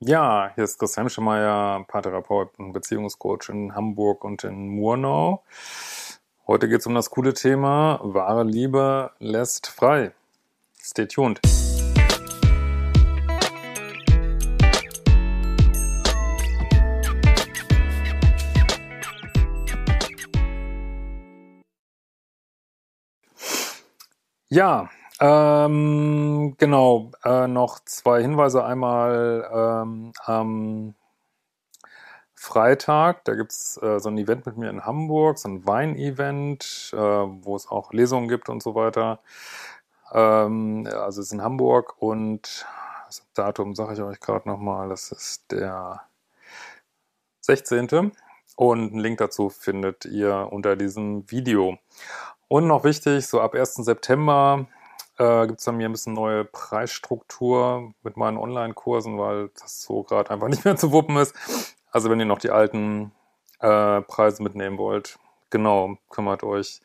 Ja, hier ist Christian Schemeier, Paartherapeut und Beziehungscoach in Hamburg und in Murnau. Heute geht es um das coole Thema wahre Liebe lässt frei. Stay tuned. Ja, ähm, genau, äh, noch zwei Hinweise. Einmal ähm, am Freitag, da gibt's äh, so ein Event mit mir in Hamburg, so ein Wein-Event, äh, wo es auch Lesungen gibt und so weiter. Ähm, also es ist in Hamburg und das Datum sage ich euch gerade nochmal, das ist der 16. Und einen Link dazu findet ihr unter diesem Video. Und noch wichtig, so ab 1. September äh, gibt es bei mir ein bisschen neue Preisstruktur mit meinen Online-Kursen, weil das so gerade einfach nicht mehr zu wuppen ist. Also wenn ihr noch die alten äh, Preise mitnehmen wollt, genau, kümmert euch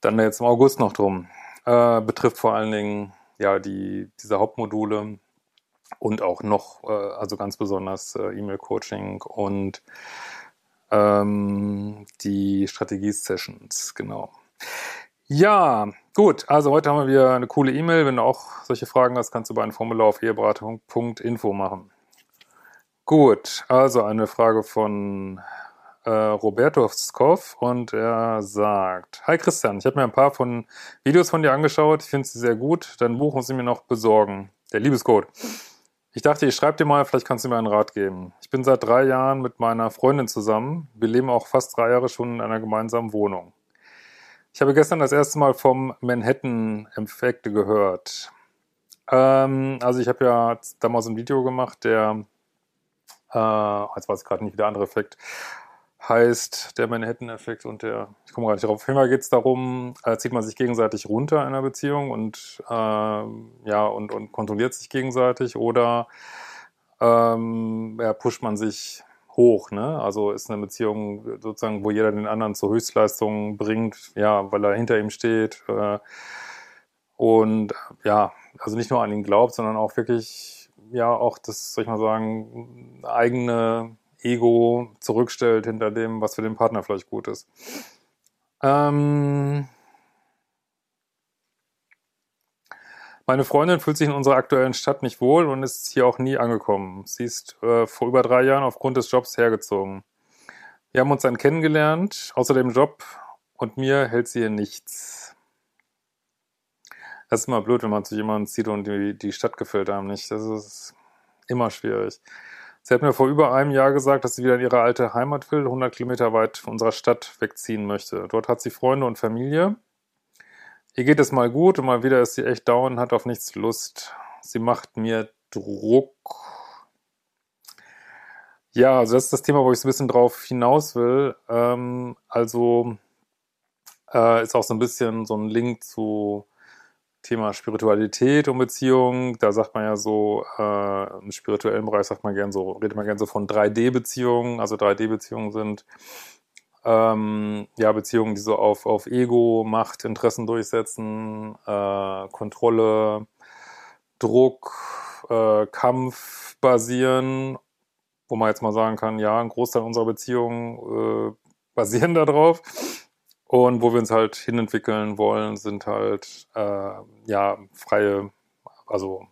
dann jetzt im August noch drum. Äh, betrifft vor allen Dingen ja die diese Hauptmodule und auch noch, äh, also ganz besonders äh, E-Mail-Coaching und ähm, die Strategie-Sessions, genau. Ja, gut. Also heute haben wir wieder eine coole E-Mail. Wenn du auch solche Fragen hast, kannst du bei einem Formular auf eheberatung.info machen. Gut, also eine Frage von äh, Roberto Skov und er sagt, Hi Christian, ich habe mir ein paar von Videos von dir angeschaut, ich finde sie sehr gut, dein Buch muss ich mir noch besorgen, der Liebescode. Ich dachte, ich schreibe dir mal, vielleicht kannst du mir einen Rat geben. Ich bin seit drei Jahren mit meiner Freundin zusammen, wir leben auch fast drei Jahre schon in einer gemeinsamen Wohnung. Ich habe gestern das erste Mal vom Manhattan-Effekt gehört. Ähm, also ich habe ja damals ein Video gemacht, der, äh, jetzt weiß ich gerade nicht, wie der andere Effekt heißt, der Manhattan-Effekt und der, ich komme gar nicht drauf. Auf jeden geht es darum, äh, zieht man sich gegenseitig runter in einer Beziehung und äh, ja und, und kontrolliert sich gegenseitig oder ähm, ja, pusht man sich hoch. Ne? Also ist eine Beziehung sozusagen, wo jeder den anderen zur Höchstleistung bringt, ja, weil er hinter ihm steht. Äh, und ja, also nicht nur an ihn glaubt, sondern auch wirklich, ja, auch das, soll ich mal sagen, eigene Ego zurückstellt hinter dem, was für den Partner vielleicht gut ist. Ähm, Meine Freundin fühlt sich in unserer aktuellen Stadt nicht wohl und ist hier auch nie angekommen. Sie ist äh, vor über drei Jahren aufgrund des Jobs hergezogen. Wir haben uns dann kennengelernt, außer dem Job, und mir hält sie hier nichts. Das ist immer blöd, wenn man zu jemandem zieht und die, die Stadt gefällt einem nicht. Das ist immer schwierig. Sie hat mir vor über einem Jahr gesagt, dass sie wieder in ihre alte Heimat will, 100 Kilometer weit von unserer Stadt wegziehen möchte. Dort hat sie Freunde und Familie. Ihr geht es mal gut und mal wieder ist sie echt down, hat auf nichts Lust. Sie macht mir Druck. Ja, also das ist das Thema, wo ich so ein bisschen drauf hinaus will. Ähm, also äh, ist auch so ein bisschen so ein Link zu Thema Spiritualität und Beziehung. Da sagt man ja so, äh, im spirituellen Bereich sagt man gern so, redet man gern so von 3D-Beziehungen. Also 3D-Beziehungen sind ähm, ja, Beziehungen, die so auf, auf Ego, Macht, Interessen durchsetzen, äh, Kontrolle, Druck, äh, Kampf basieren, wo man jetzt mal sagen kann, ja, ein Großteil unserer Beziehungen äh, basieren darauf. Und wo wir uns halt hinentwickeln wollen, sind halt äh, ja freie, also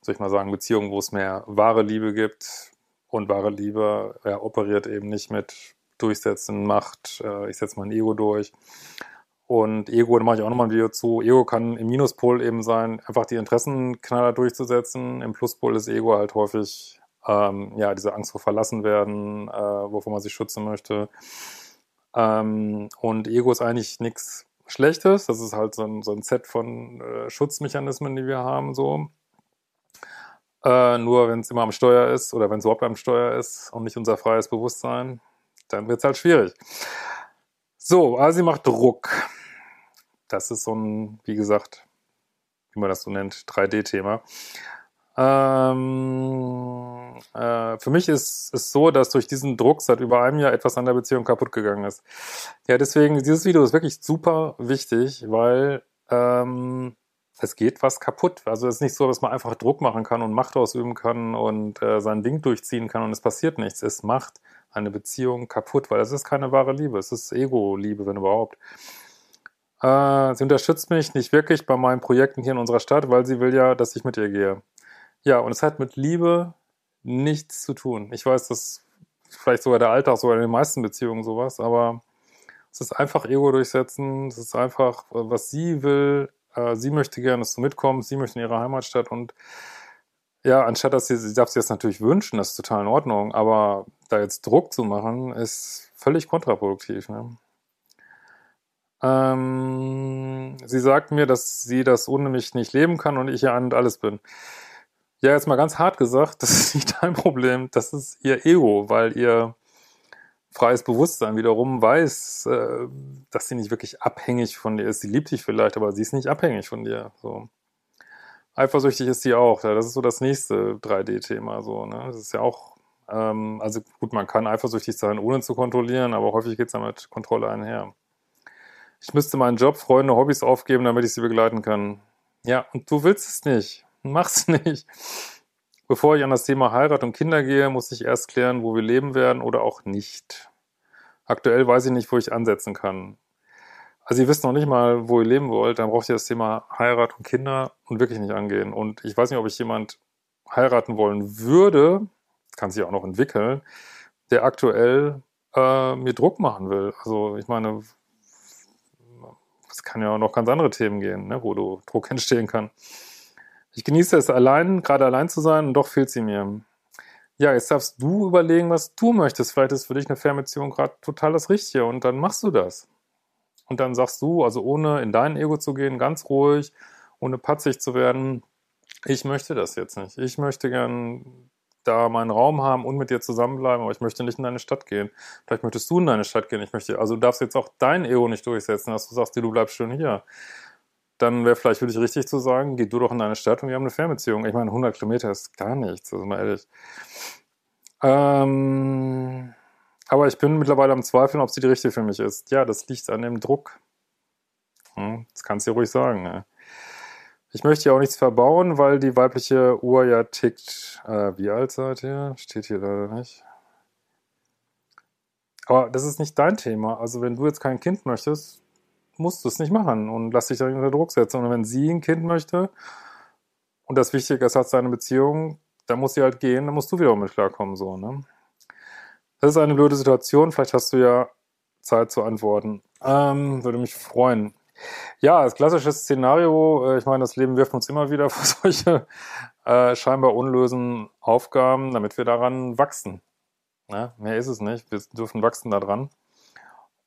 soll ich mal sagen, Beziehungen, wo es mehr wahre Liebe gibt. Und wahre Liebe ja, operiert eben nicht mit durchsetzen, Macht, äh, ich setze mein Ego durch. Und Ego, da mache ich auch nochmal ein Video zu. Ego kann im Minuspol eben sein, einfach die Interessen knaller durchzusetzen. Im Pluspol ist Ego halt häufig ähm, ja diese Angst vor verlassen werden, äh, wovon man sich schützen möchte. Ähm, und Ego ist eigentlich nichts Schlechtes. Das ist halt so ein, so ein Set von äh, Schutzmechanismen, die wir haben, so. Äh, nur wenn es immer am Steuer ist oder wenn es überhaupt am Steuer ist und nicht unser freies Bewusstsein, dann wird es halt schwierig. So, also sie macht Druck. Das ist so ein, wie gesagt, wie man das so nennt, 3D-Thema. Ähm, äh, für mich ist es so, dass durch diesen Druck seit über einem Jahr etwas an der Beziehung kaputt gegangen ist. Ja, deswegen, dieses Video ist wirklich super wichtig, weil ähm, es geht was kaputt. Also es ist nicht so, dass man einfach Druck machen kann und Macht ausüben kann und äh, sein Ding durchziehen kann und es passiert nichts. Es macht eine Beziehung kaputt, weil es ist keine wahre Liebe. Es ist Ego-Liebe, wenn überhaupt. Äh, sie unterstützt mich nicht wirklich bei meinen Projekten hier in unserer Stadt, weil sie will ja, dass ich mit ihr gehe. Ja, und es hat mit Liebe nichts zu tun. Ich weiß, dass vielleicht sogar der Alltag sogar in den meisten Beziehungen sowas, aber es ist einfach Ego durchsetzen. Es ist einfach, was sie will, äh, sie möchte gerne, dass du mitkommst, sie möchte in ihre Heimatstadt und ja, anstatt dass sie, sie darf sich das natürlich wünschen, das ist total in Ordnung, aber da jetzt Druck zu machen, ist völlig kontraproduktiv. Ne? Ähm, sie sagt mir, dass sie das ohne mich nicht leben kann und ich ihr an und alles bin. Ja, jetzt mal ganz hart gesagt, das ist nicht dein Problem, das ist ihr Ego, weil ihr freies Bewusstsein wiederum weiß, äh, dass sie nicht wirklich abhängig von dir ist. Sie liebt dich vielleicht, aber sie ist nicht abhängig von dir. So. Eifersüchtig ist sie auch. Ja, das ist so das nächste 3D-Thema. So, ne? Das ist ja auch, ähm, also gut, man kann eifersüchtig sein, ohne zu kontrollieren, aber häufig geht es damit Kontrolle einher. Ich müsste meinen Job, Freunde, Hobbys aufgeben, damit ich sie begleiten kann. Ja, und du willst es nicht. Mach's nicht. Bevor ich an das Thema Heirat und Kinder gehe, muss ich erst klären, wo wir leben werden oder auch nicht. Aktuell weiß ich nicht, wo ich ansetzen kann. Also ihr wisst noch nicht mal, wo ihr leben wollt, dann braucht ihr das Thema Heirat und Kinder und wirklich nicht angehen. Und ich weiß nicht, ob ich jemand heiraten wollen würde, kann sich auch noch entwickeln, der aktuell äh, mir Druck machen will. Also ich meine, es kann ja auch noch ganz andere Themen gehen, ne, wo du Druck entstehen kann. Ich genieße es allein, gerade allein zu sein und doch fehlt sie mir. Ja, jetzt darfst du überlegen, was du möchtest. Vielleicht ist für dich eine Fernbeziehung gerade total das Richtige und dann machst du das. Und dann sagst du, also ohne in dein Ego zu gehen, ganz ruhig, ohne patzig zu werden, ich möchte das jetzt nicht. Ich möchte gern da meinen Raum haben und mit dir zusammenbleiben, aber ich möchte nicht in deine Stadt gehen. Vielleicht möchtest du in deine Stadt gehen. Ich möchte, also du darfst jetzt auch dein Ego nicht durchsetzen, dass du sagst, du bleibst schön hier dann wäre vielleicht wirklich richtig zu sagen, geh du doch in deine Stadt und wir haben eine Fernbeziehung. Ich meine, 100 Kilometer ist gar nichts, also mal ehrlich. Ähm, aber ich bin mittlerweile am Zweifeln, ob sie die richtige für mich ist. Ja, das liegt an dem Druck. Hm, das kannst du ruhig sagen. Ne? Ich möchte ja auch nichts verbauen, weil die weibliche Uhr ja tickt. Äh, wie alt seid ihr? Steht hier leider nicht. Aber das ist nicht dein Thema. Also wenn du jetzt kein Kind möchtest, musst du es nicht machen und lass dich da unter Druck setzen. Und wenn sie ein Kind möchte und das Wichtige ist, hat seine Beziehung, dann muss sie halt gehen, dann musst du wieder mit klarkommen, so, ne? Das ist eine blöde Situation. Vielleicht hast du ja Zeit zu antworten. Ähm, würde mich freuen. Ja, das klassische Szenario, äh, ich meine, das Leben wirft uns immer wieder vor solche äh, scheinbar unlösen Aufgaben, damit wir daran wachsen. Ja, mehr ist es nicht. Wir dürfen wachsen daran.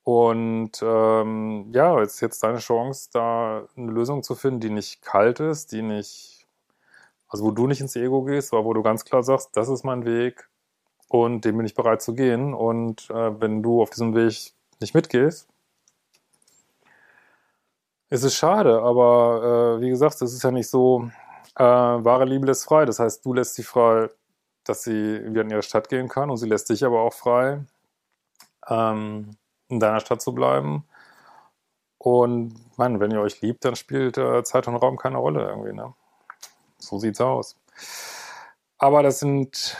Und ähm, ja, jetzt jetzt deine Chance, da eine Lösung zu finden, die nicht kalt ist, die nicht, also wo du nicht ins Ego gehst, aber wo du ganz klar sagst, das ist mein Weg und den bin ich bereit zu gehen. Und äh, wenn du auf diesem Weg nicht mitgehst, ist es schade, aber äh, wie gesagt, es ist ja nicht so, äh, wahre Liebe lässt frei. Das heißt, du lässt sie frei, dass sie wieder in ihre Stadt gehen kann und sie lässt dich aber auch frei. Ähm, in deiner Stadt zu bleiben. Und man, wenn ihr euch liebt, dann spielt äh, Zeit und Raum keine Rolle irgendwie. Ne? So sieht's aus. Aber das sind,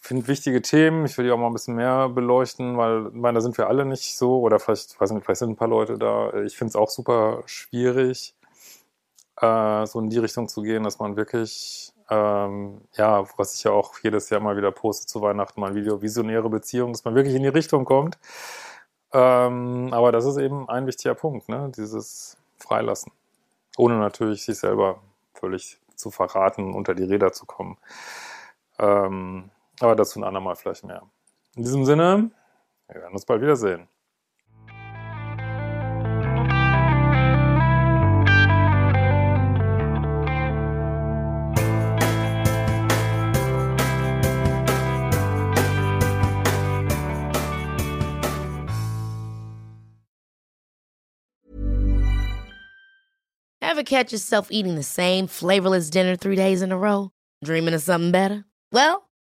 finde wichtige Themen. Ich will die auch mal ein bisschen mehr beleuchten, weil, meine, da sind wir alle nicht so, oder vielleicht, weiß nicht, vielleicht sind ein paar Leute da. Ich finde es auch super schwierig, äh, so in die Richtung zu gehen, dass man wirklich, ähm, ja, was ich ja auch jedes Jahr mal wieder poste zu Weihnachten, mal ein Video, visionäre Beziehung, dass man wirklich in die Richtung kommt. Ähm, aber das ist eben ein wichtiger Punkt, ne? dieses Freilassen. Ohne natürlich sich selber völlig zu verraten, unter die Räder zu kommen. Ähm, aber dazu ein andermal vielleicht mehr. In diesem Sinne, wir werden uns bald wiedersehen. Ever catch yourself eating the same flavorless dinner three days in a row? Dreaming of something better? Well,